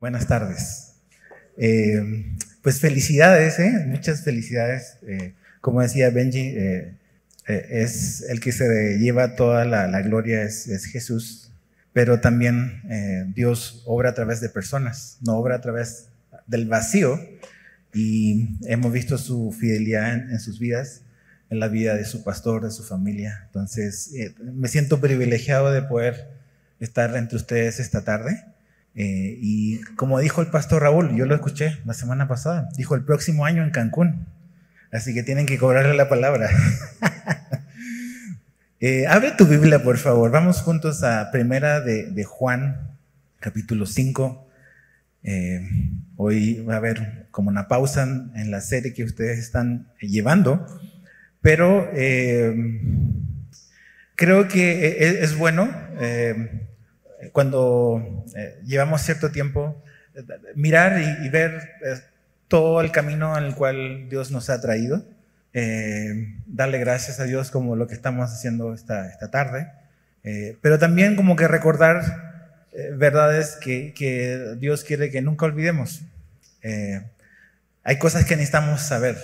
Buenas tardes. Eh, pues felicidades, ¿eh? muchas felicidades. Eh, como decía Benji, es el que se lleva toda la, gloria, es, Jesús, pero también Dios obra a través de personas, no obra a través del vacío. Y hemos visto su fidelidad en, sus vidas, en la vida de su pastor, de su familia. Entonces, me siento privilegiado de poder estar entre ustedes esta tarde. Eh, y como dijo el pastor Raúl, yo lo escuché la semana pasada, dijo el próximo año en Cancún. Así que tienen que cobrarle la palabra. eh, abre tu Biblia, por favor. Vamos juntos a Primera de, Juan, capítulo 5. Eh, hoy va a haber como una pausa en la serie que ustedes están llevando, pero creo que es, bueno cuando eh, llevamos cierto tiempo, mirar y, ver eh, todo el camino en el cual Dios nos ha traído, eh, darle gracias a Dios como lo que estamos haciendo esta, esta tarde, pero también como que recordar verdades que, que, Dios quiere que nunca olvidemos. hay cosas que necesitamos saber.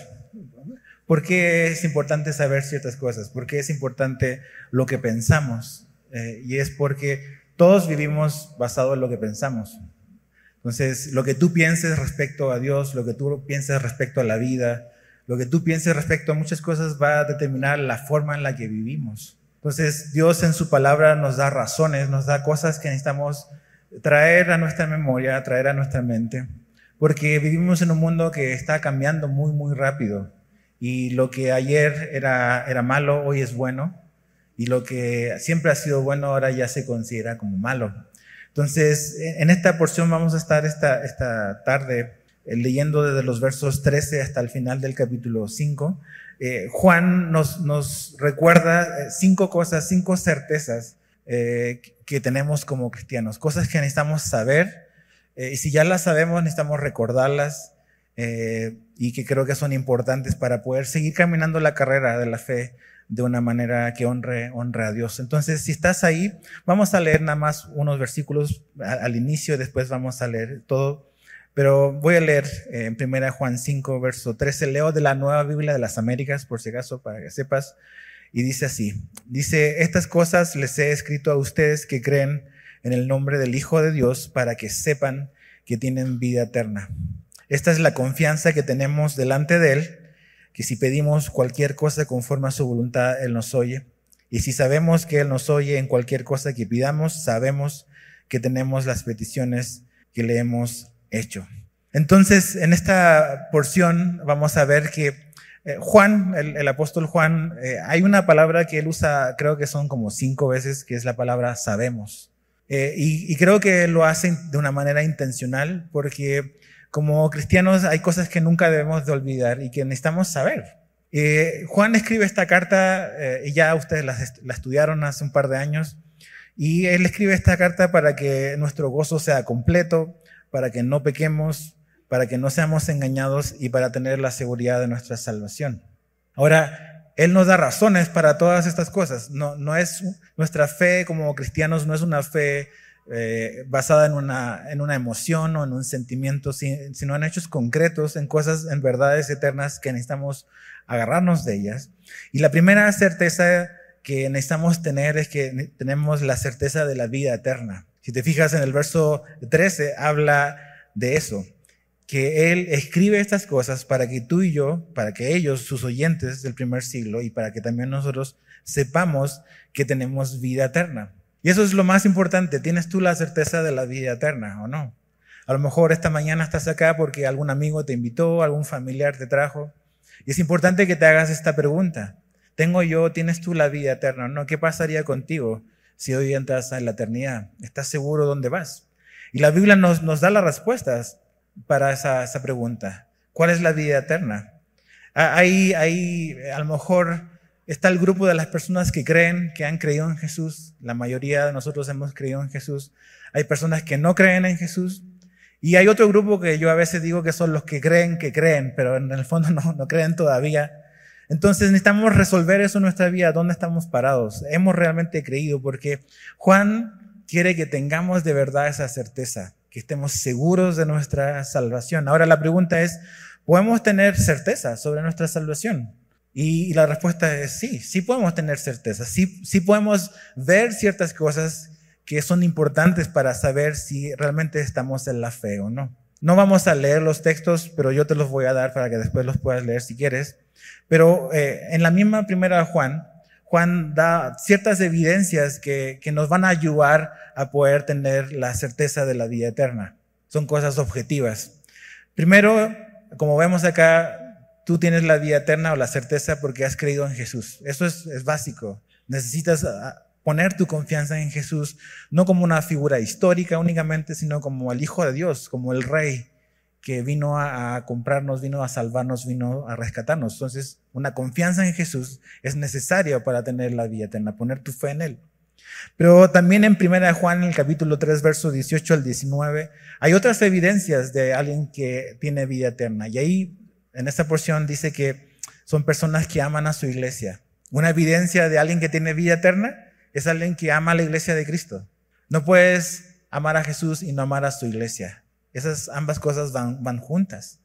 ¿Por qué es importante saber ciertas cosas? ¿Por qué es importante lo que pensamos? y es porque todos vivimos basado en lo que pensamos. Entonces, lo que tú pienses respecto a Dios, lo que tú pienses respecto a la vida, lo que tú pienses respecto a muchas cosas va a determinar la forma en la que vivimos. Entonces, Dios en su palabra nos da razones, nos da cosas que necesitamos traer a nuestra memoria, traer a nuestra mente, porque vivimos en un mundo que está cambiando muy, muy rápido. Y lo que ayer era, era malo, hoy es bueno y lo que siempre ha sido bueno ahora ya se considera como malo. Entonces, en esta porción vamos a estar esta, esta tarde eh, leyendo desde los versos 13 hasta el final del capítulo 5. Eh, Juan nos, nos recuerda eh, cinco cosas, cinco certezas que tenemos como cristianos, cosas que necesitamos saber y si ya las sabemos necesitamos recordarlas y que creo que son importantes para poder seguir caminando la carrera de la fe de una manera que honre, honre a Dios. Entonces, si estás ahí, vamos a leer nada más unos versículos al, inicio, después vamos a leer todo. Pero voy a leer eh, en primera Juan 5, verso 13. Leo de la Nueva Biblia de las Américas, por si acaso, para que sepas. Y dice así, dice, estas cosas les he escrito a ustedes que creen en el nombre del Hijo de Dios para que sepan que tienen vida eterna. Esta es la confianza que tenemos delante de Él que si pedimos cualquier cosa conforme a su voluntad, Él nos oye. Y si sabemos que Él nos oye en cualquier cosa que pidamos, sabemos que tenemos las peticiones que le hemos hecho. Entonces, en esta porción vamos a ver que eh, Juan, el, apóstol Juan, eh, hay una palabra que él usa, creo que son como cinco veces, que es la palabra sabemos. Eh, y, y, creo que lo hace de una manera intencional porque como cristianos hay cosas que nunca debemos de olvidar y que necesitamos saber. Eh, Juan escribe esta carta, eh, y ya ustedes la, la, estudiaron hace un par de años, y él escribe esta carta para que nuestro gozo sea completo, para que no pequemos, para que no seamos engañados y para tener la seguridad de nuestra salvación. Ahora, él nos da razones para todas estas cosas. No, no es nuestra fe como cristianos, no es una fe eh, basada en una, en una emoción o en un sentimiento, sino en hechos concretos, en cosas, en verdades eternas que necesitamos agarrarnos de ellas. Y la primera certeza que necesitamos tener es que tenemos la certeza de la vida eterna. Si te fijas en el verso 13, habla de eso, que Él escribe estas cosas para que tú y yo, para que ellos, sus oyentes del primer siglo, y para que también nosotros sepamos que tenemos vida eterna. Y eso es lo más importante. ¿Tienes tú la certeza de la vida eterna o no? A lo mejor esta mañana estás acá porque algún amigo te invitó, algún familiar te trajo. Y es importante que te hagas esta pregunta. ¿Tengo yo, tienes tú la vida eterna o no? ¿Qué pasaría contigo si hoy entras en la eternidad? ¿Estás seguro dónde vas? Y la Biblia nos, nos da las respuestas para esa, esa pregunta. ¿Cuál es la vida eterna? Hay, hay a lo mejor Está el grupo de las personas que creen, que han creído en Jesús. La mayoría de nosotros hemos creído en Jesús. Hay personas que no creen en Jesús. Y hay otro grupo que yo a veces digo que son los que creen que creen, pero en el fondo no, no creen todavía. Entonces necesitamos resolver eso en nuestra vida, dónde estamos parados. Hemos realmente creído porque Juan quiere que tengamos de verdad esa certeza, que estemos seguros de nuestra salvación. Ahora la pregunta es, ¿podemos tener certeza sobre nuestra salvación? Y, la respuesta es sí, sí podemos tener certeza, sí, sí podemos ver ciertas cosas que son importantes para saber si realmente estamos en la fe o no. No vamos a leer los textos, pero yo te los voy a dar para que después los puedas leer si quieres. Pero eh, en la misma primera Juan, Juan da ciertas evidencias que, que nos van a ayudar a poder tener la certeza de la vida eterna. Son cosas objetivas. Primero, como vemos acá, tú tienes la vida eterna o la certeza porque has creído en Jesús. Eso es, es básico. Necesitas ah, poner tu confianza en Jesús, no como una figura histórica únicamente, sino como el Hijo de Dios, como el Rey que vino a, comprarnos, vino a salvarnos, vino a rescatarnos. Entonces, una confianza en Jesús es necesaria para tener la vida eterna, poner tu fe en Él. Pero también en 1 Juan, el capítulo 3, verso 18 al 19, hay otras evidencias de alguien que tiene vida eterna. Y ahí, en esta porción, dice que son personas que aman a su iglesia. Una evidencia de alguien que tiene vida eterna es alguien que ama a la iglesia de Cristo. No puedes amar a Jesús y no amar a su iglesia. Esas ambas cosas van, juntas.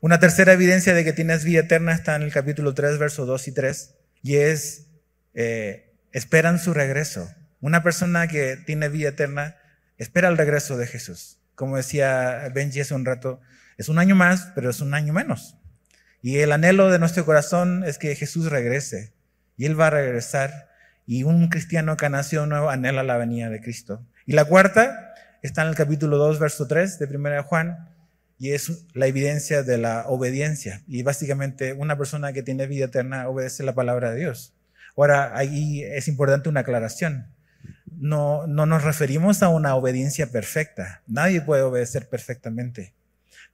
Una tercera evidencia de que tienes vida eterna está en el capítulo 3, versos 2 y 3, y es, eh, esperan su regreso. Una persona que tiene vida eterna espera el regreso de Jesús. Como decía Benji hace un rato, es un año más, pero es un año menos. Y el anhelo de nuestro corazón es que Jesús regrese. Y Él va a regresar y un cristiano que nació nuevo anhela la venida de Cristo. Y la cuarta está en el capítulo 2, verso 3 de 1 Juan, y es la evidencia de la obediencia. Y básicamente una persona que tiene vida eterna obedece la palabra de Dios. Ahora, ahí es importante una aclaración. No, no nos referimos a una obediencia perfecta. Nadie puede obedecer perfectamente.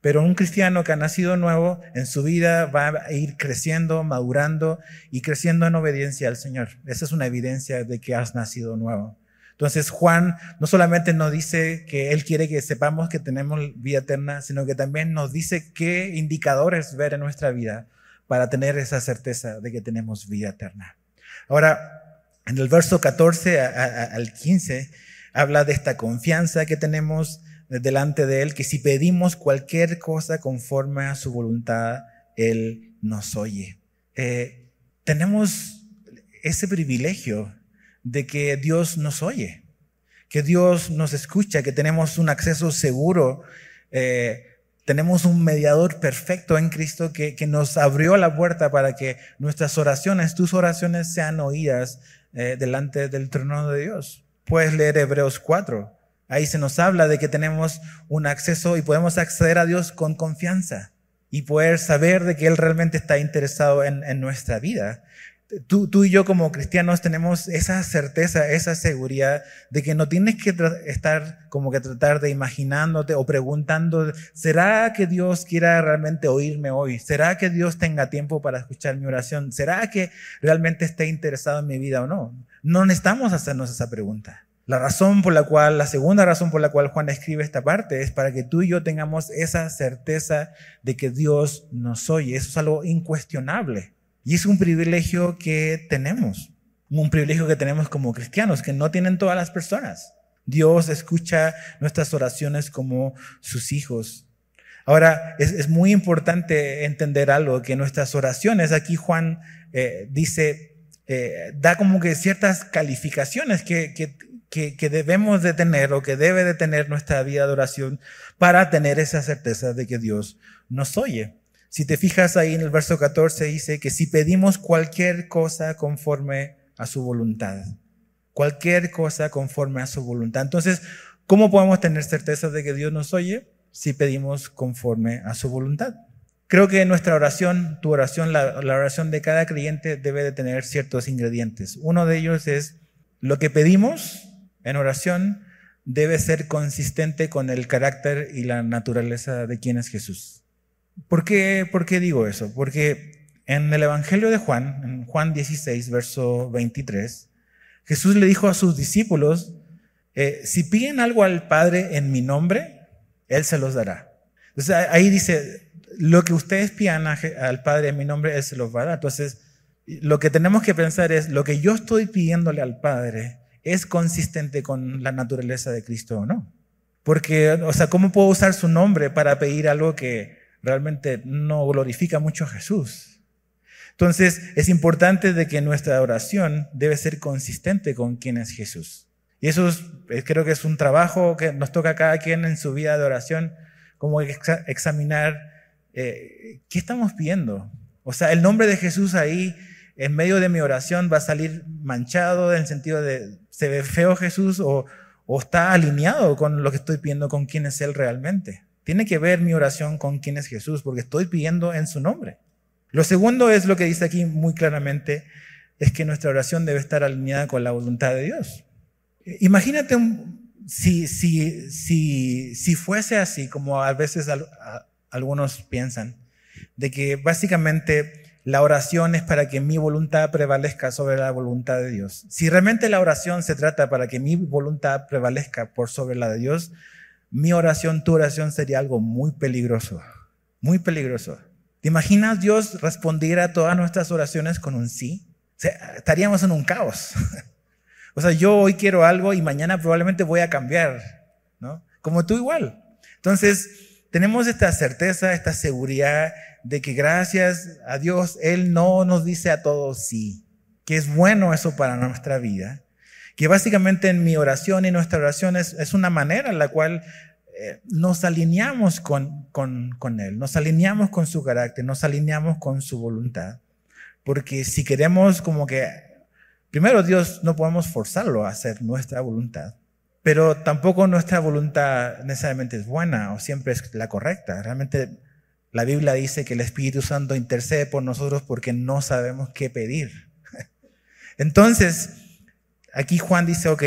Pero un cristiano que ha nacido nuevo en su vida va a ir creciendo, madurando y creciendo en obediencia al Señor. Esa es una evidencia de que has nacido nuevo. Entonces Juan no solamente nos dice que Él quiere que sepamos que tenemos vida eterna, sino que también nos dice qué indicadores ver en nuestra vida para tener esa certeza de que tenemos vida eterna. Ahora, en el verso 14 al 15 habla de esta confianza que tenemos delante de Él que si pedimos cualquier cosa conforme a su voluntad, Él nos oye. Eh, tenemos ese privilegio de que Dios nos oye, que Dios nos escucha, que tenemos un acceso seguro, eh, tenemos un mediador perfecto en Cristo que, que, nos abrió la puerta para que nuestras oraciones, tus oraciones sean oídas eh, delante del trono de Dios. Puedes leer Hebreos 4. Ahí se nos habla de que tenemos un acceso y podemos acceder a Dios con confianza y poder saber de que Él realmente está interesado en, nuestra vida. Tú, tú, y yo como cristianos tenemos esa certeza, esa seguridad de que no tienes que estar como que tratar de imaginándote o preguntando, ¿será que Dios quiera realmente oírme hoy? ¿Será que Dios tenga tiempo para escuchar mi oración? ¿Será que realmente esté interesado en mi vida o no? No necesitamos hacernos esa pregunta. La razón por la cual, la segunda razón por la cual Juan escribe esta parte es para que tú y yo tengamos esa certeza de que Dios nos oye. Eso es algo incuestionable. Y es un privilegio que tenemos. Un privilegio que tenemos como cristianos, que no tienen todas las personas. Dios escucha nuestras oraciones como sus hijos. Ahora, es, muy importante entender algo, que nuestras oraciones, aquí Juan eh, dice, eh, da como que ciertas calificaciones que, que, que, debemos de tener o que debe de tener nuestra vida de oración para tener esa certeza de que Dios nos oye. Si te fijas ahí en el verso 14 dice que si pedimos cualquier cosa conforme a su voluntad, cualquier cosa conforme a su voluntad. Entonces, ¿cómo podemos tener certeza de que Dios nos oye? Si pedimos conforme a su voluntad. Creo que nuestra oración, tu oración, la, la oración de cada creyente debe de tener ciertos ingredientes. Uno de ellos es lo que pedimos en oración debe ser consistente con el carácter y la naturaleza de quién es Jesús. ¿Por qué, ¿Por digo eso? Porque en el Evangelio de Juan, en Juan 16, verso 23, Jesús le dijo a sus discípulos, eh, si piden algo al Padre en mi nombre, Él se los dará. Entonces ahí dice, lo que ustedes pidan al Padre en mi nombre, Él se los va. Entonces, lo que tenemos que pensar es, lo que yo estoy pidiéndole al Padre, es consistente con la naturaleza de Cristo o no. Porque, o sea, ¿cómo puedo usar su nombre para pedir algo que realmente no glorifica mucho a Jesús? Entonces, es importante de que nuestra oración debe ser consistente con quién es Jesús. Y eso es, creo que es un trabajo que nos toca a cada quien en su vida de oración, como examinar eh, qué estamos pidiendo. O sea, el nombre de Jesús ahí en medio de mi oración va a salir manchado en el sentido de, ¿se ve feo Jesús o, o está alineado con lo que estoy pidiendo, con quién es Él realmente? Tiene que ver mi oración con quién es Jesús, porque estoy pidiendo en su nombre. Lo segundo es lo que dice aquí muy claramente, es que nuestra oración debe estar alineada con la voluntad de Dios. Imagínate si, si, si, si fuese así, como a veces algunos piensan, de que básicamente la oración es para que mi voluntad prevalezca sobre la voluntad de Dios. Si realmente la oración se trata para que mi voluntad prevalezca por sobre la de Dios, mi oración, tu oración sería algo muy peligroso, muy peligroso. ¿Te imaginas Dios respondiera a todas nuestras oraciones con un sí? estaríamos en un caos. o sea, yo hoy quiero algo y mañana probablemente voy a cambiar, ¿no? Como tú igual. Entonces, tenemos esta certeza, esta seguridad de que gracias a Dios Él no nos dice a todos sí, que es bueno eso para nuestra vida, que básicamente en mi oración y nuestra oración es, una manera en la cual eh, nos alineamos con, con, con Él, nos alineamos con su carácter, nos alineamos con su voluntad, porque si queremos como que, primero Dios no podemos forzarlo a hacer nuestra voluntad, pero tampoco nuestra voluntad necesariamente es buena o siempre es la correcta. Realmente la Biblia dice que el Espíritu Santo intercede por nosotros porque no sabemos qué pedir. Entonces, aquí Juan dice, ok,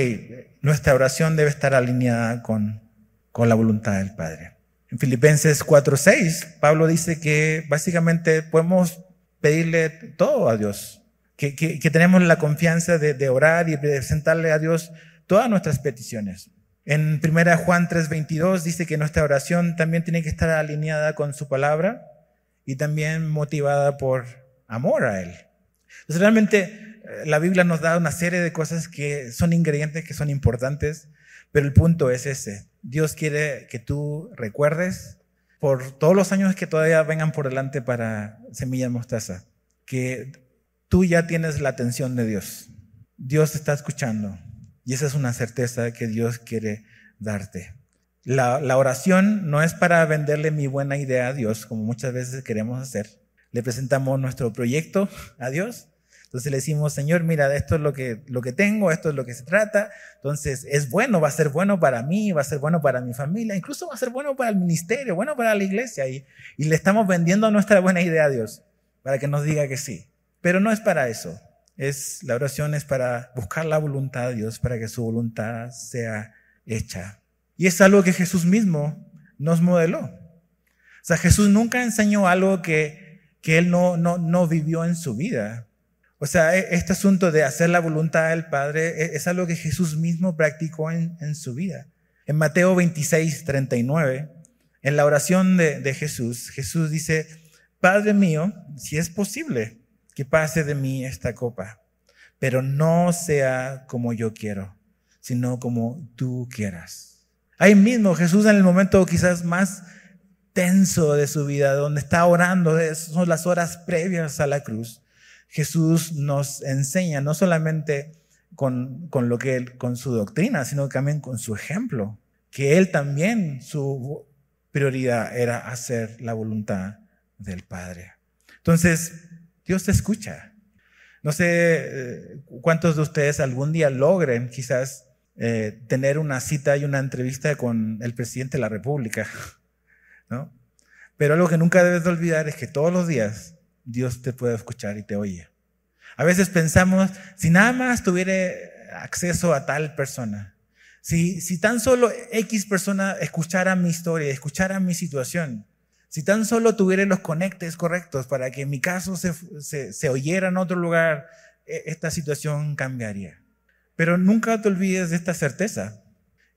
nuestra oración debe estar alineada con, con la voluntad del Padre. En Filipenses 4.6, Pablo dice que básicamente podemos pedirle todo a Dios, que, que, tenemos la confianza de, de orar y presentarle a Dios todas nuestras peticiones. En 1 Juan 3:22 dice que nuestra oración también tiene que estar alineada con su palabra y también motivada por amor a Él. Entonces realmente eh, la Biblia nos da una serie de cosas que son ingredientes, que son importantes, pero el punto es ese. Dios quiere que tú recuerdes por todos los años que todavía vengan por delante para Semilla Mostaza, que tú ya tienes la atención de Dios. Dios te está escuchando. Y esa es una certeza que Dios quiere darte. La, oración no es para venderle mi buena idea a Dios, como muchas veces queremos hacer. Le presentamos nuestro proyecto a Dios. Entonces le decimos, Señor, mira, esto es lo que, lo que tengo, esto es lo que se trata. Entonces es bueno, va a ser bueno para mí, va a ser bueno para mi familia, incluso va a ser bueno para el ministerio, bueno para la iglesia. Y, y le estamos vendiendo nuestra buena idea a Dios para que nos diga que sí. Pero no es para eso es, la oración es para buscar la voluntad de Dios, para que su voluntad sea hecha. Y es algo que Jesús mismo nos modeló. O sea, Jesús nunca enseñó algo que, que él no, no, no vivió en su vida. O sea, e, este asunto de hacer la voluntad del Padre e, es, algo que Jesús mismo practicó en, en, su vida. En Mateo 26, 39, en la oración de, de Jesús, Jesús dice, Padre mío, si es posible, que pase de mí esta copa, pero no sea como yo quiero, sino como tú quieras. Ahí mismo Jesús en el momento quizás más tenso de su vida, donde está orando, son las horas previas a la cruz. Jesús nos enseña no solamente con, con lo que con su doctrina, sino también con su ejemplo, que él también su prioridad era hacer la voluntad del Padre. Entonces, Dios te escucha. No sé eh, cuántos de ustedes algún día logren quizás eh, tener una cita y una entrevista con el presidente de la República, ¿no? Pero algo que nunca debes de olvidar es que todos los días Dios te puede escuchar y te oye. A veces pensamos, si nada más tuviera acceso a tal persona, si, si tan solo X persona escuchara mi historia, escuchara mi situación, si tan solo tuviera los conectes correctos para que en mi caso se, se, oyera en otro lugar, e, esta situación cambiaría. Pero nunca te olvides de esta certeza,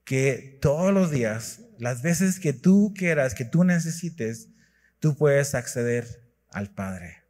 que todos los días, las veces que tú quieras, que tú necesites, tú puedes acceder al Padre.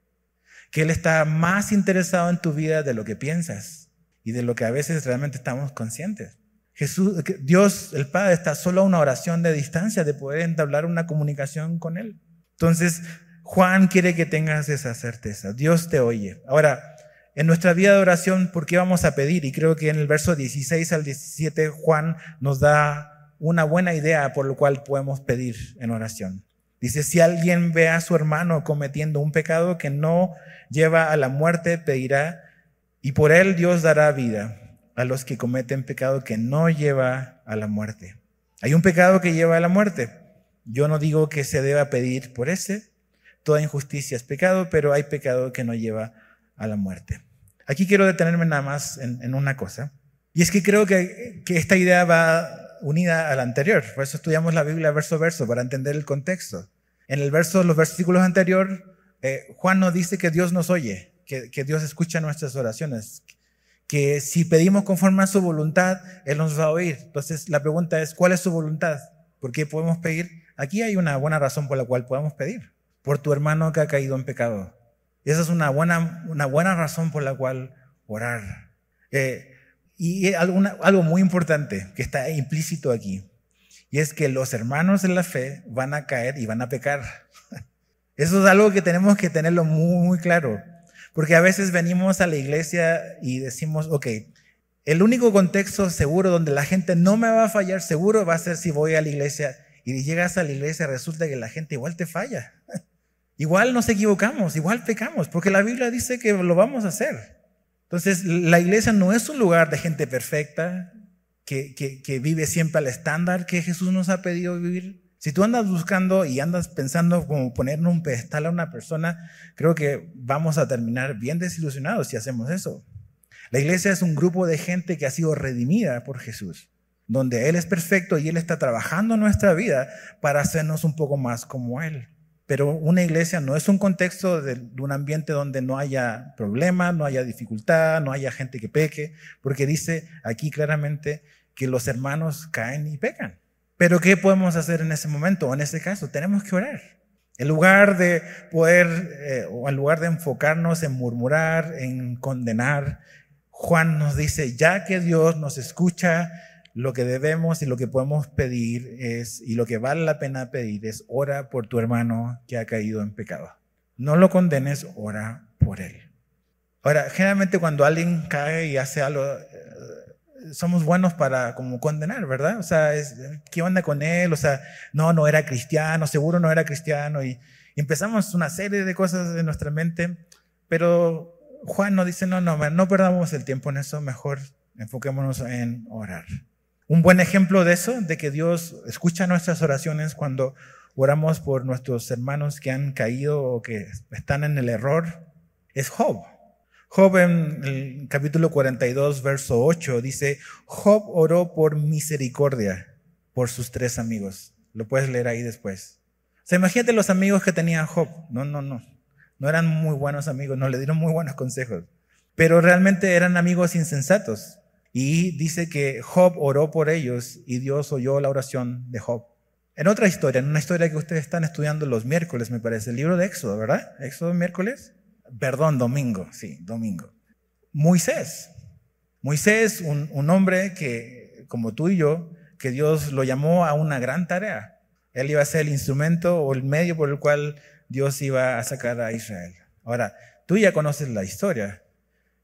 Que Él está más interesado en tu vida de lo que piensas y de lo que a veces realmente estamos conscientes. Jesús, Dios, el Padre, está solo a una oración de distancia de poder entablar una comunicación con Él. Entonces, Juan quiere que tengas esa certeza. Dios te oye. Ahora, en nuestra vida de oración, ¿por qué vamos a pedir? Y creo que en el verso 16 al 17 Juan nos da una buena idea por lo cual podemos pedir en oración. Dice, si alguien ve a su hermano cometiendo un pecado que no lleva a la muerte, pedirá, y por él Dios dará vida a los que cometen pecado que no lleva a la muerte. Hay un pecado que lleva a la muerte. Yo no digo que se deba pedir por ese. Toda injusticia es pecado, pero hay pecado que no lleva a la muerte. Aquí quiero detenerme nada más en, una cosa. Y es que creo que, que, esta idea va unida a la anterior. Por eso estudiamos la Biblia verso a verso, para entender el contexto. En el verso, los versículos anteriores, eh, Juan nos dice que Dios nos oye, que, que Dios escucha nuestras oraciones, que si pedimos conforme a su voluntad, Él nos va a oír. Entonces, la pregunta es, ¿cuál es su voluntad? ¿Por qué podemos pedir? Aquí hay una buena razón por la cual podemos pedir. Por tu hermano que ha caído en pecado. Esa es una buena, una buena razón por la cual orar. Eh, y algo muy importante que está implícito aquí, y es que los hermanos de la fe van a caer y van a pecar. Eso es algo que tenemos que tenerlo muy claro, porque a veces venimos a la iglesia y decimos, ok, el único contexto seguro donde la gente no me va a fallar seguro va a ser si voy a la iglesia y llegas a la iglesia resulta que la gente igual te falla. Igual nos equivocamos, igual pecamos, porque la Biblia dice que lo vamos a hacer. Entonces, la iglesia no es un lugar de gente perfecta, que, que, vive siempre al estándar que Jesús nos ha pedido vivir. Si tú andas buscando y andas pensando como poner un pedestal a una persona, creo que vamos a terminar bien desilusionados si hacemos eso. La iglesia es un grupo de gente que ha sido redimida por Jesús, donde Él es perfecto y Él está trabajando nuestra vida para hacernos un poco más como Él. Pero una iglesia no es un contexto de, un ambiente donde no haya problemas, no haya dificultad, no haya gente que peque, porque dice aquí claramente que los hermanos caen y pecan. Pero ¿qué podemos hacer en ese momento o en ese caso? Tenemos que orar. En lugar de poder, eh, o en lugar de enfocarnos en murmurar, en condenar, Juan nos dice, ya que Dios nos escucha, lo que debemos y lo que podemos pedir es, y lo que vale la pena pedir es, ora por tu hermano que ha caído en pecado. No lo condenes, ora por él. Ahora, generalmente cuando alguien cae y hace algo, somos buenos para como condenar, ¿verdad? O sea, ¿qué onda con él? O sea, no, no era cristiano, seguro no era cristiano. Y, y empezamos una serie de cosas en nuestra mente, pero Juan nos dice, no, no, no perdamos el tiempo en eso, mejor enfoquémonos en orar. Un buen ejemplo de eso, de que Dios escucha nuestras oraciones cuando oramos por nuestros hermanos que han caído o que están en el error, es Job. Job en el capítulo 42, verso 8 dice, Job oró por misericordia por sus tres amigos. Lo puedes leer ahí después. O sea, imagínate los amigos que tenía Job. No, no, no. No eran muy buenos amigos, no le dieron muy buenos consejos. Pero realmente eran amigos insensatos. Y dice que Job oró por ellos y Dios oyó la oración de Job. En otra historia, en una historia que ustedes están estudiando los miércoles, me parece, el libro de Éxodo, ¿verdad? Éxodo miércoles. Perdón, domingo, sí, domingo. Moisés. Moisés, un, un hombre que, como tú y yo, que Dios lo llamó a una gran tarea. Él iba a ser el instrumento o el medio por el cual Dios iba a sacar a Israel. Ahora, tú ya conoces la historia.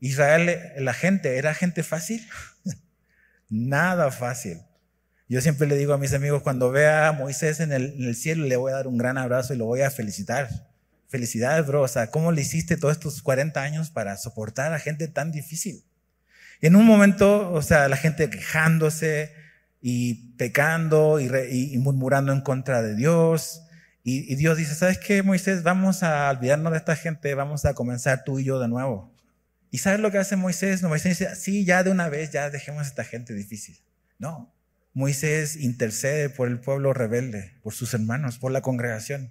Israel, la gente, ¿era gente fácil? Nada fácil. Yo siempre le digo a mis amigos, cuando vea a Moisés en el, cielo, le voy a dar un gran abrazo y lo voy a felicitar. Felicidades, bro. O sea, ¿cómo le hiciste todos estos 40 años para soportar a gente tan difícil? Y en un momento, o sea, la gente quejándose y pecando y, murmurando en contra de Dios. Y, Dios dice, ¿sabes qué, Moisés? Vamos a olvidarnos de esta gente, vamos a comenzar tú y yo de nuevo. ¿Y sabes lo que hace Moisés? No, Moisés dice, sí, ya de una vez, ya dejemos a esta gente difícil. No, Moisés intercede por el pueblo rebelde, por sus hermanos, por la congregación.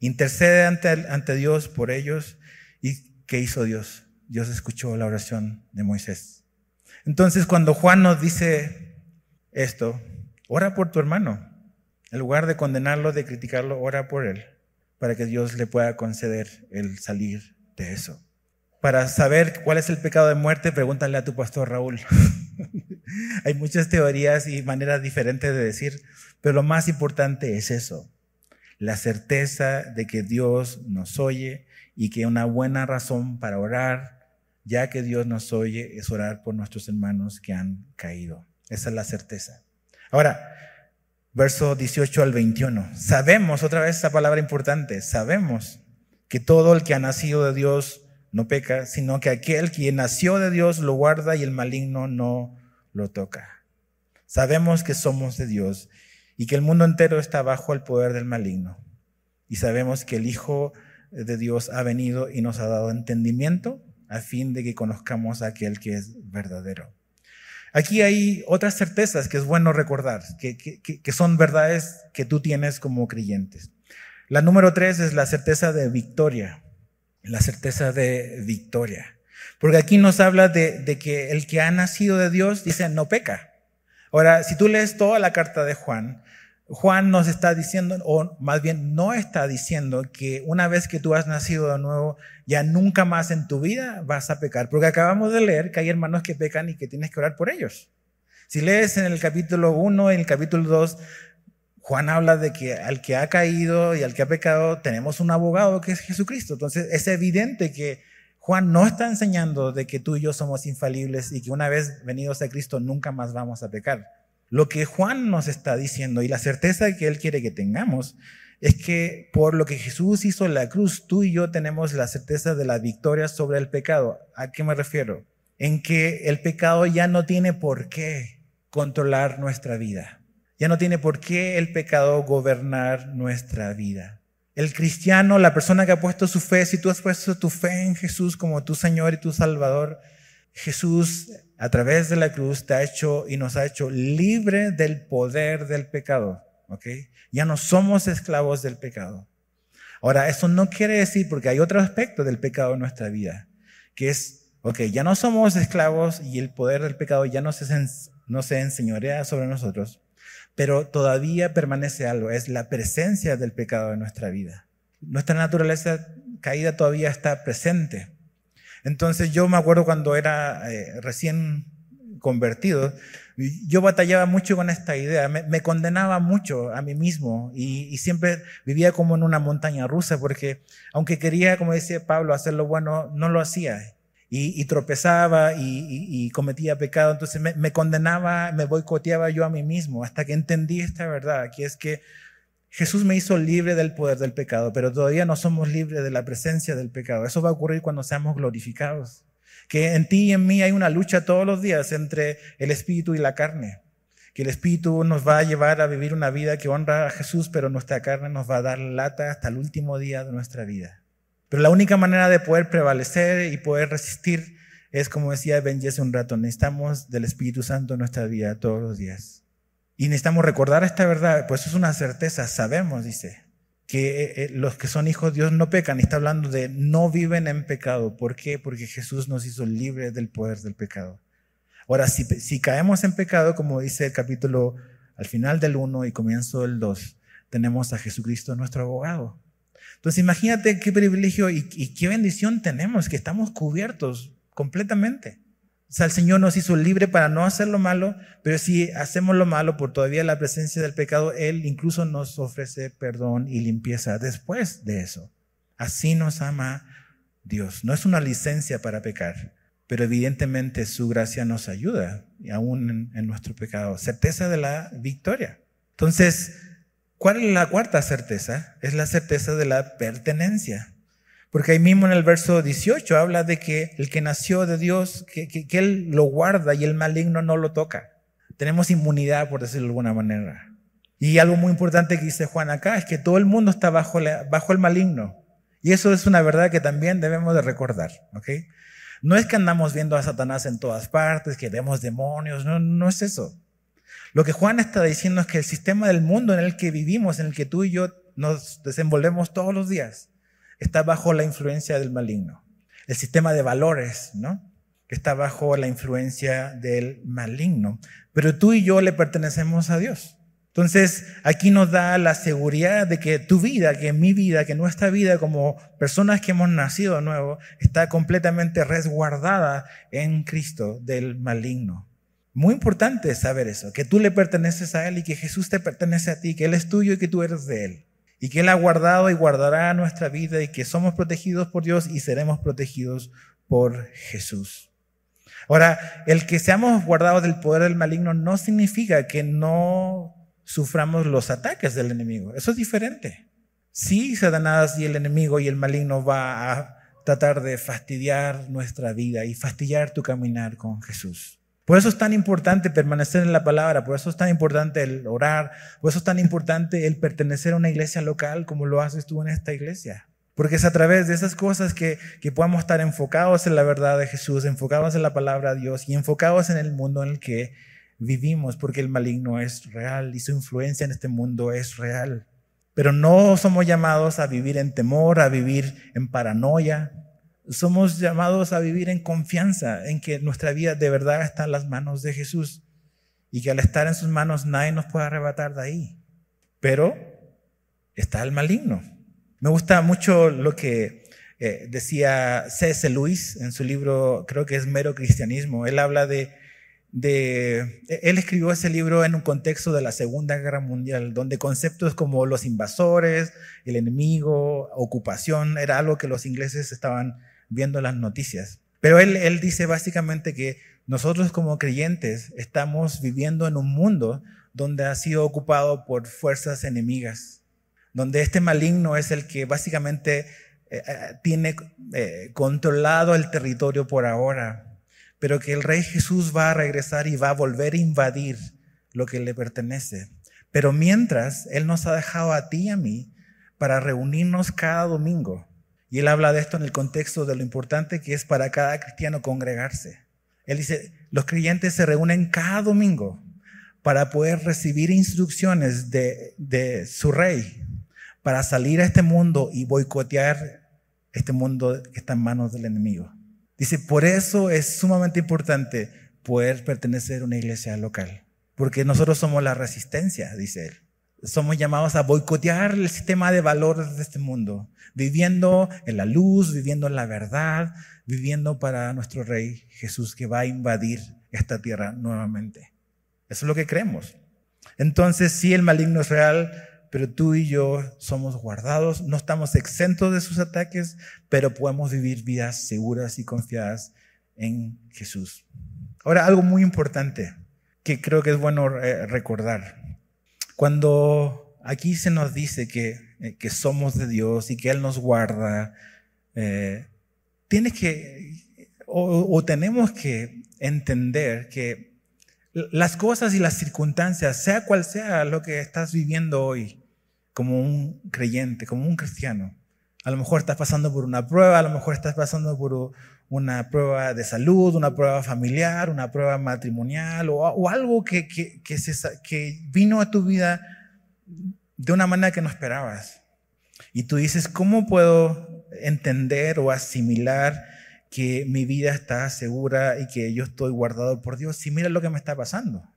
Intercede ante, ante Dios por ellos. ¿Y qué hizo Dios? Dios escuchó la oración de Moisés. Entonces, cuando Juan nos dice esto, ora por tu hermano. En lugar de condenarlo, de criticarlo, ora por él, para que Dios le pueda conceder el salir de eso. Para saber cuál es el pecado de muerte, pregúntale a tu pastor Raúl. Hay muchas teorías y maneras diferentes de decir, pero lo más importante es eso, la certeza de que Dios nos oye y que una buena razón para orar, ya que Dios nos oye, es orar por nuestros hermanos que han caído. Esa es la certeza. Ahora, verso 18 al 21. Sabemos, otra vez esa palabra importante, sabemos que todo el que ha nacido de Dios no peca, sino que aquel que nació de Dios lo guarda y el maligno no lo toca. Sabemos que somos de Dios y que el mundo entero está bajo el poder del maligno. Y sabemos que el Hijo de Dios ha venido y nos ha dado entendimiento a fin de que conozcamos a aquel que es verdadero. Aquí hay otras certezas que es bueno recordar, que, que son verdades que tú tienes como creyentes. La número tres es la certeza de victoria, la certeza de victoria. Porque aquí nos habla de, que el que ha nacido de Dios, dice, no peca. Ahora, si tú lees toda la carta de Juan, Juan nos está diciendo, o más bien no está diciendo que una vez que tú has nacido de nuevo, ya nunca más en tu vida vas a pecar. Porque acabamos de leer que hay hermanos que pecan y que tienes que orar por ellos. Si lees en el capítulo 1 y en el capítulo 2, Juan habla de que al que ha caído y al que ha pecado tenemos un abogado que es Jesucristo. Entonces es evidente que Juan no está enseñando de que tú y yo somos infalibles y que una vez venidos a Cristo nunca más vamos a pecar. Lo que Juan nos está diciendo y la certeza que él quiere que tengamos es que por lo que Jesús hizo en la cruz, tú y yo tenemos la certeza de la victoria sobre el pecado. ¿A qué me refiero? En que el pecado ya no tiene por qué controlar nuestra vida. Ya no tiene por qué el pecado gobernar nuestra vida. El cristiano, la persona que ha puesto su fe, si tú has puesto tu fe en Jesús como tu Señor y tu Salvador, Jesús a través de la cruz te ha hecho y nos ha hecho libre del poder del pecado. ¿ok? Ya no somos esclavos del pecado. Ahora, eso no quiere decir, porque hay otro aspecto del pecado en nuestra vida, que es, ok, ya no somos esclavos y el poder del pecado ya no se, no se enseñorea sobre nosotros, pero todavía permanece algo, es la presencia del pecado en nuestra vida. Nuestra naturaleza caída todavía está presente. Entonces yo me acuerdo cuando era eh, recién convertido, yo batallaba mucho con esta idea, me, condenaba mucho a mí mismo y, y, siempre vivía como en una montaña rusa porque aunque quería, como decía Pablo, hacer lo bueno, no lo hacía y, tropezaba y, cometía pecado. Entonces me, condenaba, me boicoteaba yo a mí mismo hasta que entendí esta verdad, que es que Jesús me hizo libre del poder del pecado, pero todavía no somos libres de la presencia del pecado. Eso va a ocurrir cuando seamos glorificados. Que en ti y en mí hay una lucha todos los días entre el espíritu y la carne. Que el espíritu nos va a llevar a vivir una vida que honra a Jesús, pero nuestra carne nos va a dar lata hasta el último día de nuestra vida. Pero la única manera de poder prevalecer y poder resistir es, como decía Ben hace un rato, necesitamos del Espíritu Santo en nuestra vida todos los días. Y necesitamos recordar esta verdad, pues es una certeza, sabemos, dice, que eh, eh, los que son hijos de Dios no pecan, y está hablando de no viven en pecado. ¿Por qué? Porque Jesús nos hizo libres del poder del pecado. Ahora, si, si caemos en pecado, como dice el capítulo al final del 1 y comienzo del 2, tenemos a Jesucristo nuestro abogado. Entonces imagínate qué privilegio y, qué bendición tenemos, que estamos cubiertos completamente. O sea, el Señor nos hizo libre para no hacer lo malo, pero si hacemos lo malo por todavía la presencia del pecado, Él incluso nos ofrece perdón y limpieza después de eso. Así nos ama Dios. No es una licencia para pecar, pero evidentemente su gracia nos ayuda, aún en, en nuestro pecado. Certeza de la victoria. Entonces, ¿Cuál es la cuarta certeza? Es la certeza de la pertenencia. Porque ahí mismo en el verso 18 habla de que el que nació de Dios, que, Él lo guarda y el maligno no lo toca. Tenemos inmunidad, por decirlo de alguna manera. Y algo muy importante que dice Juan acá es que todo el mundo está bajo, bajo el maligno. Y eso es una verdad que también debemos de recordar. ¿okay? No es que andamos viendo a Satanás en todas partes, que vemos demonios, no, no es eso. Lo que Juan está diciendo es que el sistema del mundo en el que vivimos, en el que tú y yo nos desenvolvemos todos los días, está bajo la influencia del maligno. El sistema de valores, ¿no? Está bajo la influencia del maligno. Pero tú y yo le pertenecemos a Dios. Entonces, aquí nos da la seguridad de que tu vida, que mi vida, que nuestra vida como personas que hemos nacido de nuevo, está completamente resguardada en Cristo del maligno. Muy importante saber eso, que tú le perteneces a Él y que Jesús te pertenece a ti, que Él es tuyo y que tú eres de Él. Y que Él ha guardado y guardará nuestra vida y que somos protegidos por Dios y seremos protegidos por Jesús. Ahora, el que seamos guardados del poder del maligno no significa que no suframos los ataques del enemigo. Eso es diferente. Sí, Satanás y el enemigo y el maligno va a tratar de fastidiar nuestra vida y fastidiar tu caminar con Jesús. Por eso es tan importante permanecer en la palabra, por eso es tan importante el orar, por eso es tan importante el pertenecer a una iglesia local como lo haces tú en esta iglesia. Porque es a través de esas cosas que, que podamos estar enfocados en la verdad de Jesús, enfocados en la palabra de Dios y enfocados en el mundo en el que vivimos, porque el maligno es real y su influencia en este mundo es real. Pero no somos llamados a vivir en temor, a vivir en paranoia, somos llamados a vivir en confianza, en que nuestra vida de verdad está en las manos de Jesús y que al estar en sus manos nadie nos puede arrebatar de ahí. Pero está el maligno. Me gusta mucho lo que eh, decía C.S. Lewis en su libro, creo que es Mero Cristianismo. Él habla de, de, él escribió ese libro en un contexto de la Segunda Guerra Mundial, donde conceptos como los invasores, el enemigo, ocupación, era algo que los ingleses estaban viendo las noticias. Pero él, él dice básicamente que nosotros como creyentes estamos viviendo en un mundo donde ha sido ocupado por fuerzas enemigas, donde este maligno es el que básicamente eh, eh, tiene eh, controlado el territorio por ahora, pero que el Rey Jesús va a regresar y va a volver a invadir lo que le pertenece. Pero mientras, Él nos ha dejado a ti y a mí para reunirnos cada domingo y él habla de esto en el contexto de lo importante que es para cada cristiano congregarse. Él dice, los creyentes se reúnen cada domingo para poder recibir instrucciones de, su rey, para salir a este mundo y boicotear este mundo que está en manos del enemigo. Dice, por eso es sumamente importante poder pertenecer a una iglesia local, porque nosotros somos la resistencia, dice él. Somos llamados a boicotear el sistema de valores de este mundo, viviendo en la luz, viviendo en la verdad, viviendo para nuestro Rey Jesús que va a invadir esta tierra nuevamente. Eso es lo que creemos. Entonces, sí, el maligno es real, pero tú y yo somos guardados, no estamos exentos de sus ataques, pero podemos vivir vidas seguras y confiadas en Jesús. Ahora, algo muy importante que creo que es bueno eh, recordar. Cuando aquí se nos dice que, eh, que somos de Dios y que Él nos guarda, eh, tienes que, o, tenemos que entender que las cosas y las circunstancias, sea cual sea lo que estás viviendo hoy, como un creyente, como un cristiano, a lo mejor estás pasando por una prueba, a lo mejor estás pasando por una prueba de salud, una prueba familiar, una prueba matrimonial o, algo que, que, que, vino a tu vida de una manera que no esperabas. Y tú dices, ¿cómo puedo entender o asimilar que mi vida está segura y que yo estoy guardado por Dios? Si mira lo que me está pasando.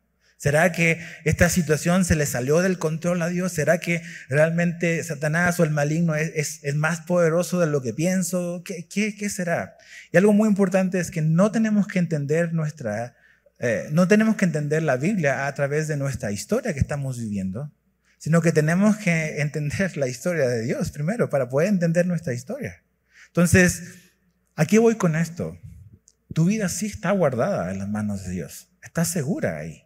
¿Será que esta situación se le salió del control a Dios? ¿Será que realmente Satanás o el maligno es, más poderoso de lo que pienso? ¿Qué, qué, será? Y algo muy importante es que no tenemos que entender nuestra, eh, no tenemos que entender la Biblia a través de nuestra historia que estamos viviendo, sino que tenemos que entender la historia de Dios primero para poder entender nuestra historia. Entonces, aquí voy con esto. Tu vida sí está guardada en las manos de Dios. Está segura ahí.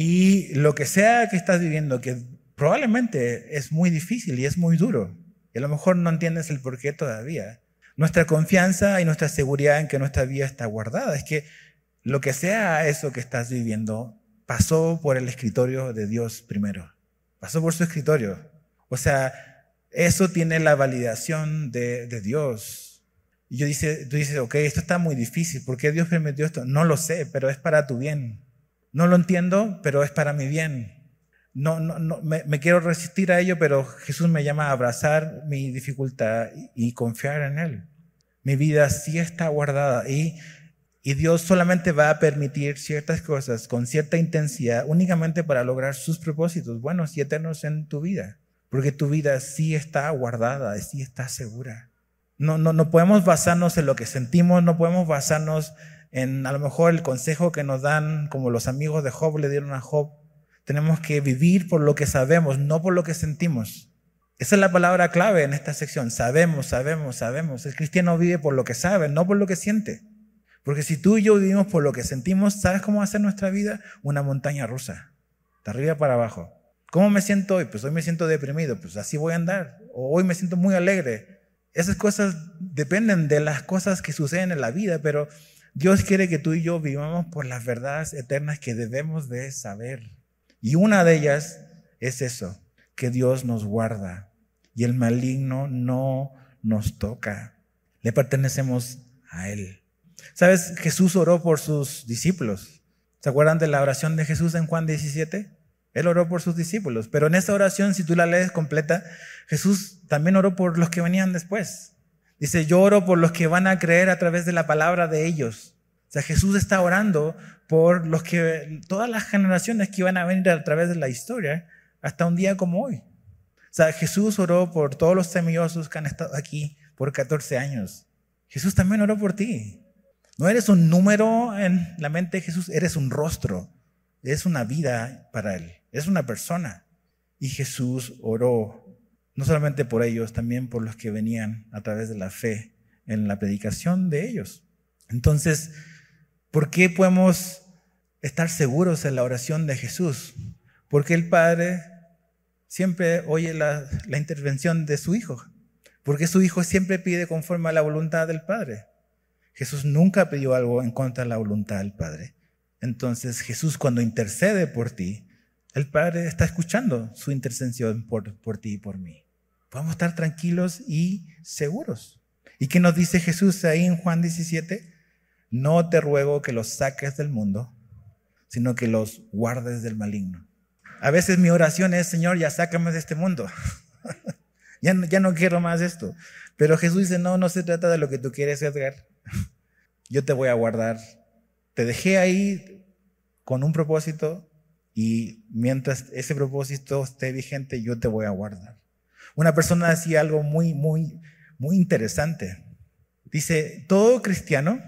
Y lo que sea que estás viviendo, que probablemente es muy difícil y es muy duro, y a lo mejor no entiendes el porqué todavía, nuestra confianza y nuestra seguridad en que nuestra vida está guardada es que lo que sea eso que estás viviendo pasó por el escritorio de Dios primero, pasó por su escritorio. O sea, eso tiene la validación de, de Dios. Y yo dice, tú dices, ok, esto está muy difícil, ¿por qué Dios permitió esto? No lo sé, pero es para tu bien. No lo entiendo, pero es para mi bien. No, no, no me, quiero resistir a ello, pero Jesús me llama a abrazar mi dificultad y, confiar en Él. Mi vida sí está guardada y, y Dios solamente va a permitir ciertas cosas con cierta intensidad únicamente para lograr sus propósitos buenos y eternos en tu vida. Porque tu vida sí está guardada, sí está segura. No, no, no podemos basarnos en lo que sentimos, no podemos basarnos en a lo mejor el consejo que nos dan, como los amigos de Job le dieron a Job. Tenemos que vivir por lo que sabemos, no por lo que sentimos. Esa es la palabra clave en esta sección. Sabemos, sabemos, sabemos. El cristiano vive por lo que sabe, no por lo que siente. Porque si tú y yo vivimos por lo que sentimos, ¿sabes cómo va a ser nuestra vida? Una montaña rusa, de arriba para abajo. ¿Cómo me siento hoy? Pues hoy me siento deprimido, pues así voy a andar. O hoy me siento muy alegre. Esas cosas dependen de las cosas que suceden en la vida, pero Dios quiere que tú y yo vivamos por las verdades eternas que debemos de saber. Y una de ellas es eso, que Dios nos guarda y el maligno no nos toca. Le pertenecemos a Él. ¿Sabes? Jesús oró por sus discípulos. ¿Se acuerdan de la oración de Jesús en Juan 17? Él oró por sus discípulos, pero en esa oración, si tú la lees completa, Jesús también oró por los que venían después. Dice, yo oro por los que van a creer a través de la palabra de ellos. O sea, Jesús está orando por los que, todas las generaciones que iban a venir a través de la historia, hasta un día como hoy. O sea, Jesús oró por todos los semillosos que han estado aquí por 14 años. Jesús también oró por ti. No eres un número en la mente de Jesús, eres un rostro. Es una vida para Él, es una persona. Y Jesús oró no solamente por ellos, también por los que venían a través de la fe en la predicación de ellos. Entonces, ¿por qué podemos estar seguros en la oración de Jesús? Porque el Padre siempre oye la, intervención de su Hijo. Porque su Hijo siempre pide conforme a la voluntad del Padre. Jesús nunca pidió algo en contra de la voluntad del Padre. Entonces Jesús cuando intercede por ti, el Padre está escuchando su intercesión por ti y por mí. Podemos estar tranquilos y seguros. ¿Y qué nos dice Jesús ahí en Juan 17? No te ruego que los saques del mundo, sino que los guardes del maligno. A veces mi oración es, Señor, ya sácame de este mundo. ya, no, quiero más esto. Pero Jesús dice, no, no se trata de lo que tú quieres, Edgar. Yo te voy a guardar te dejé ahí con un propósito y mientras ese propósito esté vigente, yo te voy a guardar. Una persona decía algo muy, muy, muy interesante. Dice, todo cristiano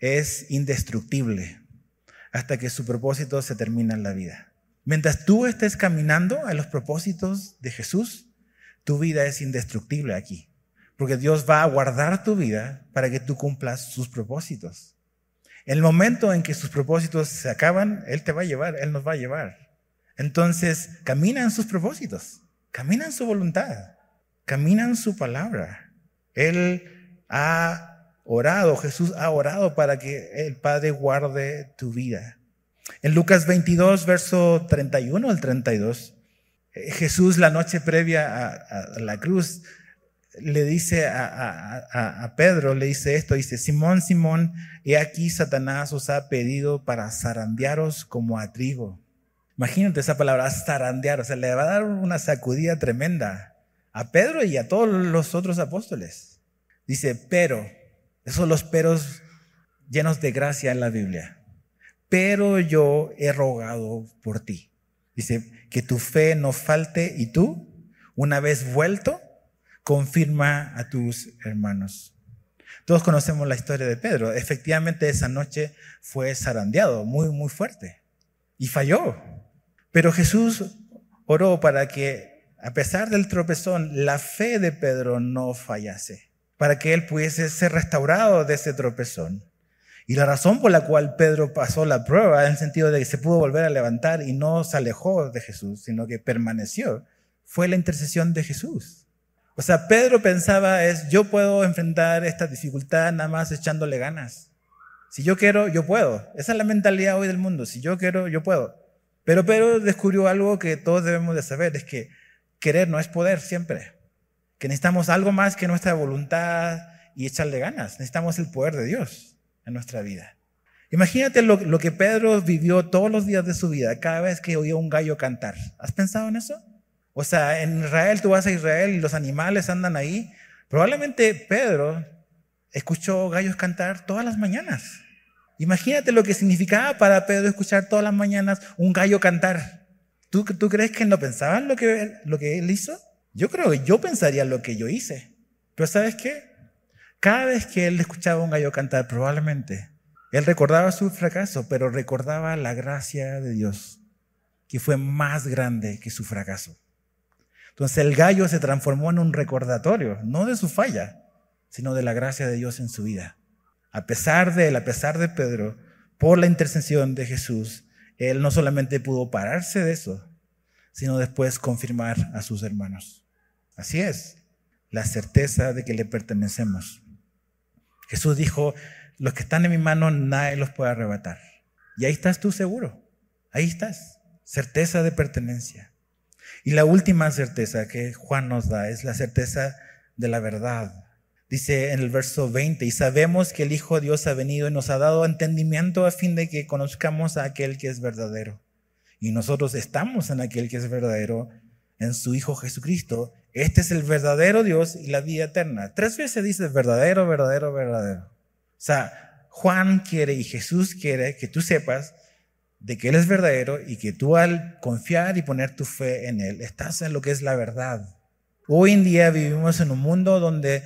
es indestructible hasta que su propósito se termina en la vida. Mientras tú estés caminando a los propósitos de Jesús, tu vida es indestructible aquí. Porque Dios va a guardar tu vida para que tú cumplas sus propósitos. El momento en que sus propósitos se acaban, Él te va a llevar, Él nos va a llevar. Entonces, camina en sus propósitos, camina en su voluntad, camina en su palabra. Él ha orado, Jesús ha orado para que el Padre guarde tu vida. En Lucas 22, verso 31 al 32, eh, Jesús la noche previa a, la cruz le dice a, Pedro, le dice esto, dice, Simón, Simón, he aquí Satanás os ha pedido para zarandearos como a trigo. Imagínate esa palabra, zarandear, o sea, le va a dar una sacudida tremenda a Pedro y a todos los otros apóstoles. Dice, pero, esos los peros llenos de gracia en la Biblia. Pero yo he rogado por ti. Dice, que tu fe no falte y tú, una vez vuelto, confirma a tus hermanos. Todos conocemos la historia de Pedro. Efectivamente, esa noche fue zarandeado muy, muy fuerte y falló. Pero Jesús oró para que, a pesar del tropezón, la fe de Pedro no fallase, para que él pudiese ser restaurado de ese tropezón. Y la razón por la cual Pedro pasó la prueba, en el sentido de que se pudo volver a levantar y no se alejó de Jesús, sino que permaneció, fue la intercesión de Jesús. O sea, Pedro pensaba es, yo puedo enfrentar esta dificultad nada más echándole ganas. Si yo quiero, yo puedo. Esa es la mentalidad hoy del mundo. Si yo quiero, yo puedo. Pero Pedro descubrió algo que todos debemos de saber, es que querer no es poder siempre. Que necesitamos algo más que nuestra voluntad y echarle ganas. Necesitamos el poder de Dios en nuestra vida. Imagínate lo, lo que Pedro vivió todos los días de su vida, cada vez que oía un gallo cantar. ¿Has pensado en eso? O sea, en Israel tú vas a Israel y los animales andan ahí. Probablemente Pedro escuchó gallos cantar todas las mañanas. Imagínate lo que significaba para Pedro escuchar todas las mañanas un gallo cantar. ¿Tú, tú crees que no pensaban lo que, lo que él hizo? Yo creo que yo pensaría lo que yo hice. Pero ¿sabes qué? Cada vez que él escuchaba un gallo cantar, probablemente Él recordaba su fracaso, pero recordaba la gracia de Dios, que fue más grande que su fracaso. Entonces el gallo se transformó en un recordatorio, no de su falla, sino de la gracia de Dios en su vida. A pesar de él, a pesar de Pedro, por la intercesión de Jesús, él no solamente pudo pararse de eso, sino después confirmar a sus hermanos. Así es, la certeza de que le pertenecemos. Jesús dijo, los que están en mi mano nadie los puede arrebatar. Y ahí estás tú seguro, ahí estás, certeza de pertenencia. Y la última certeza que Juan nos da es la certeza de la verdad. Dice en el verso 20, y sabemos que el Hijo de Dios ha venido y nos ha dado entendimiento a fin de que conozcamos a aquel que es verdadero. Y nosotros estamos en aquel que es verdadero, en su Hijo Jesucristo. Este es el verdadero Dios y la vida eterna. Tres veces dice verdadero, verdadero, verdadero. O sea, Juan quiere y Jesús quiere que tú sepas de que Él es verdadero y que tú al confiar y poner tu fe en Él, estás en lo que es la verdad. Hoy en día vivimos en un mundo donde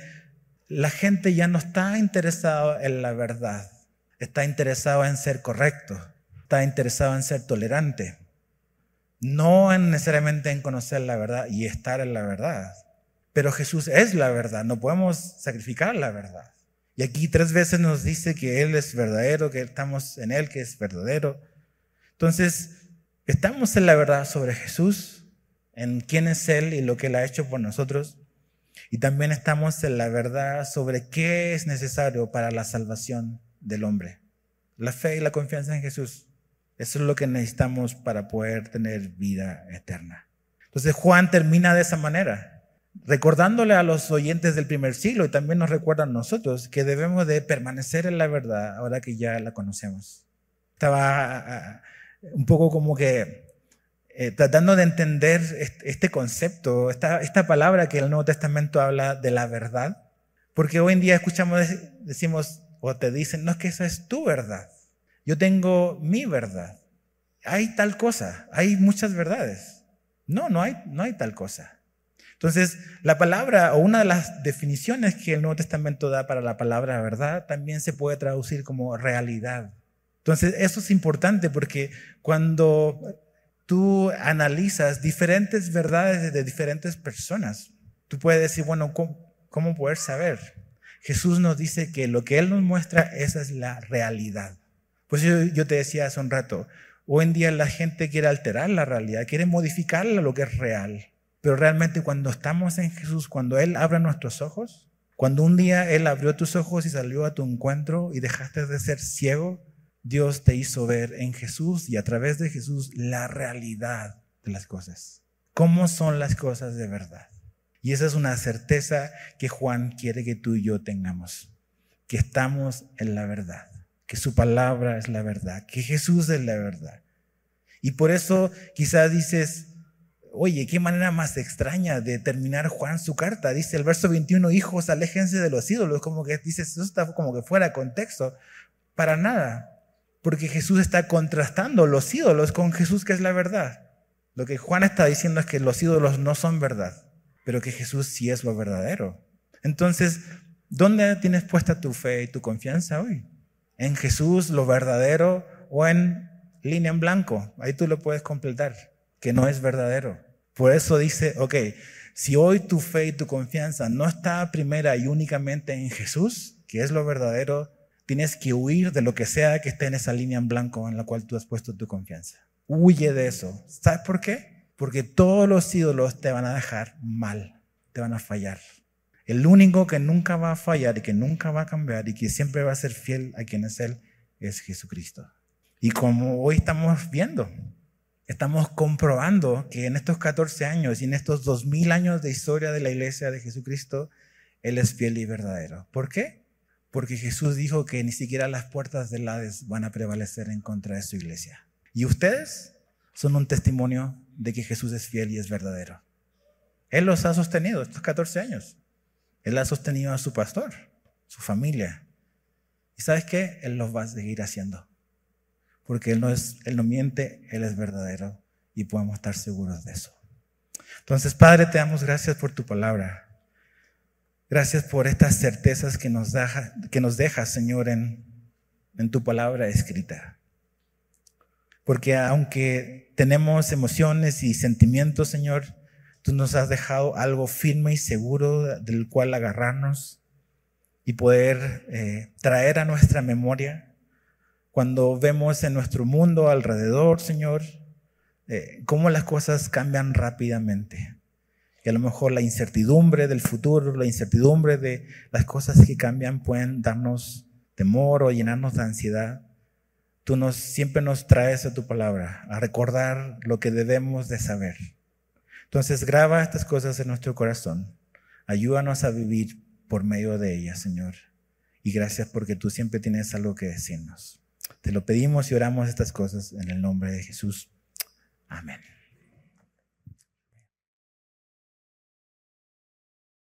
la gente ya no está interesada en la verdad, está interesada en ser correcto, está interesada en ser tolerante, no en necesariamente en conocer la verdad y estar en la verdad. Pero Jesús es la verdad, no podemos sacrificar la verdad. Y aquí tres veces nos dice que Él es verdadero, que estamos en Él, que es verdadero. Entonces, estamos en la verdad sobre Jesús, en quién es Él y lo que Él ha hecho por nosotros. Y también estamos en la verdad sobre qué es necesario para la salvación del hombre. La fe y la confianza en Jesús. Eso es lo que necesitamos para poder tener vida eterna. Entonces Juan termina de esa manera, recordándole a los oyentes del primer siglo y también nos recuerda a nosotros que debemos de permanecer en la verdad ahora que ya la conocemos. Estaba ah, ah, un poco como que eh, tratando de entender este concepto, esta, esta palabra que el Nuevo Testamento habla de la verdad, porque hoy en día escuchamos, decimos, o te dicen, no es que esa es tu verdad, yo tengo mi verdad. Hay tal cosa, hay muchas verdades. No, no hay, no hay tal cosa. Entonces, la palabra o una de las definiciones que el Nuevo Testamento da para la palabra verdad también se puede traducir como realidad. Entonces, eso es importante porque cuando tú analizas diferentes verdades de diferentes personas. Tú puedes decir, bueno, ¿cómo, poder saber? Jesús nos dice que lo que Él nos muestra, esa es la realidad. Pues yo, yo te decía hace un rato, hoy en día la gente quiere alterar la realidad, quiere modificarla lo que es real. Pero realmente cuando estamos en Jesús, cuando Él abre nuestros ojos, cuando un día Él abrió tus ojos y salió a tu encuentro y dejaste de ser ciego, Dios te hizo ver en Jesús y a través de Jesús la realidad de las cosas. ¿Cómo son las cosas de verdad? Y esa es una certeza que Juan quiere que tú y yo tengamos, que estamos en la verdad, que su palabra es la verdad, que Jesús es la verdad. Y por eso quizás dices, oye, qué manera más extraña de terminar Juan su carta. Dice el verso 21, hijos, aléjense de los ídolos, como que dices, eso está como que fuera de contexto. Para nada. Porque Jesús está contrastando los ídolos con Jesús que es la verdad. Lo que Juan está diciendo es que los ídolos no son verdad, pero que Jesús sí es lo verdadero. Entonces, ¿dónde tienes puesta tu fe y tu confianza hoy? ¿En Jesús lo verdadero o en línea en blanco? Ahí tú lo puedes completar, que no es verdadero. Por eso dice, ok, si hoy tu fe y tu confianza no está primera y únicamente en Jesús, que es lo verdadero, Tienes que huir de lo que sea que esté en esa línea en blanco en la cual tú has puesto tu confianza. Huye de eso. ¿Sabes por qué? Porque todos los ídolos te van a dejar mal, te van a fallar. El único que nunca va a fallar y que nunca va a cambiar y que siempre va a ser fiel a quien es Él es Jesucristo. Y como hoy estamos viendo, estamos comprobando que en estos 14 años y en estos 2000 años de historia de la iglesia de Jesucristo, Él es fiel y verdadero. ¿Por qué? Porque Jesús dijo que ni siquiera las puertas del Hades van a prevalecer en contra de su iglesia. Y ustedes son un testimonio de que Jesús es fiel y es verdadero. Él los ha sostenido estos 14 años. Él ha sostenido a su pastor, su familia. ¿Y sabes qué? Él los va a seguir haciendo. Porque Él no, es, él no miente, Él es verdadero y podemos estar seguros de eso. Entonces, Padre, te damos gracias por tu palabra. Gracias por estas certezas que nos, deja, que nos dejas, Señor, en, tu palabra escrita. Porque aunque tenemos emociones y sentimientos, Señor, tú nos has dejado algo firme y seguro del cual agarrarnos y poder eh, traer a nuestra memoria cuando vemos en nuestro mundo alrededor, Señor, eh, cómo las cosas cambian rápidamente. Y a lo mejor la incertidumbre del futuro, la incertidumbre de las cosas que cambian pueden darnos temor o llenarnos de ansiedad. Tú nos, siempre nos traes a tu palabra, a recordar lo que debemos de saber. Entonces graba estas cosas en nuestro corazón. Ayúdanos a vivir por medio de ellas, Señor. Y gracias porque tú siempre tienes algo que decirnos. Te lo pedimos y oramos estas cosas en el nombre de Jesús. Amén.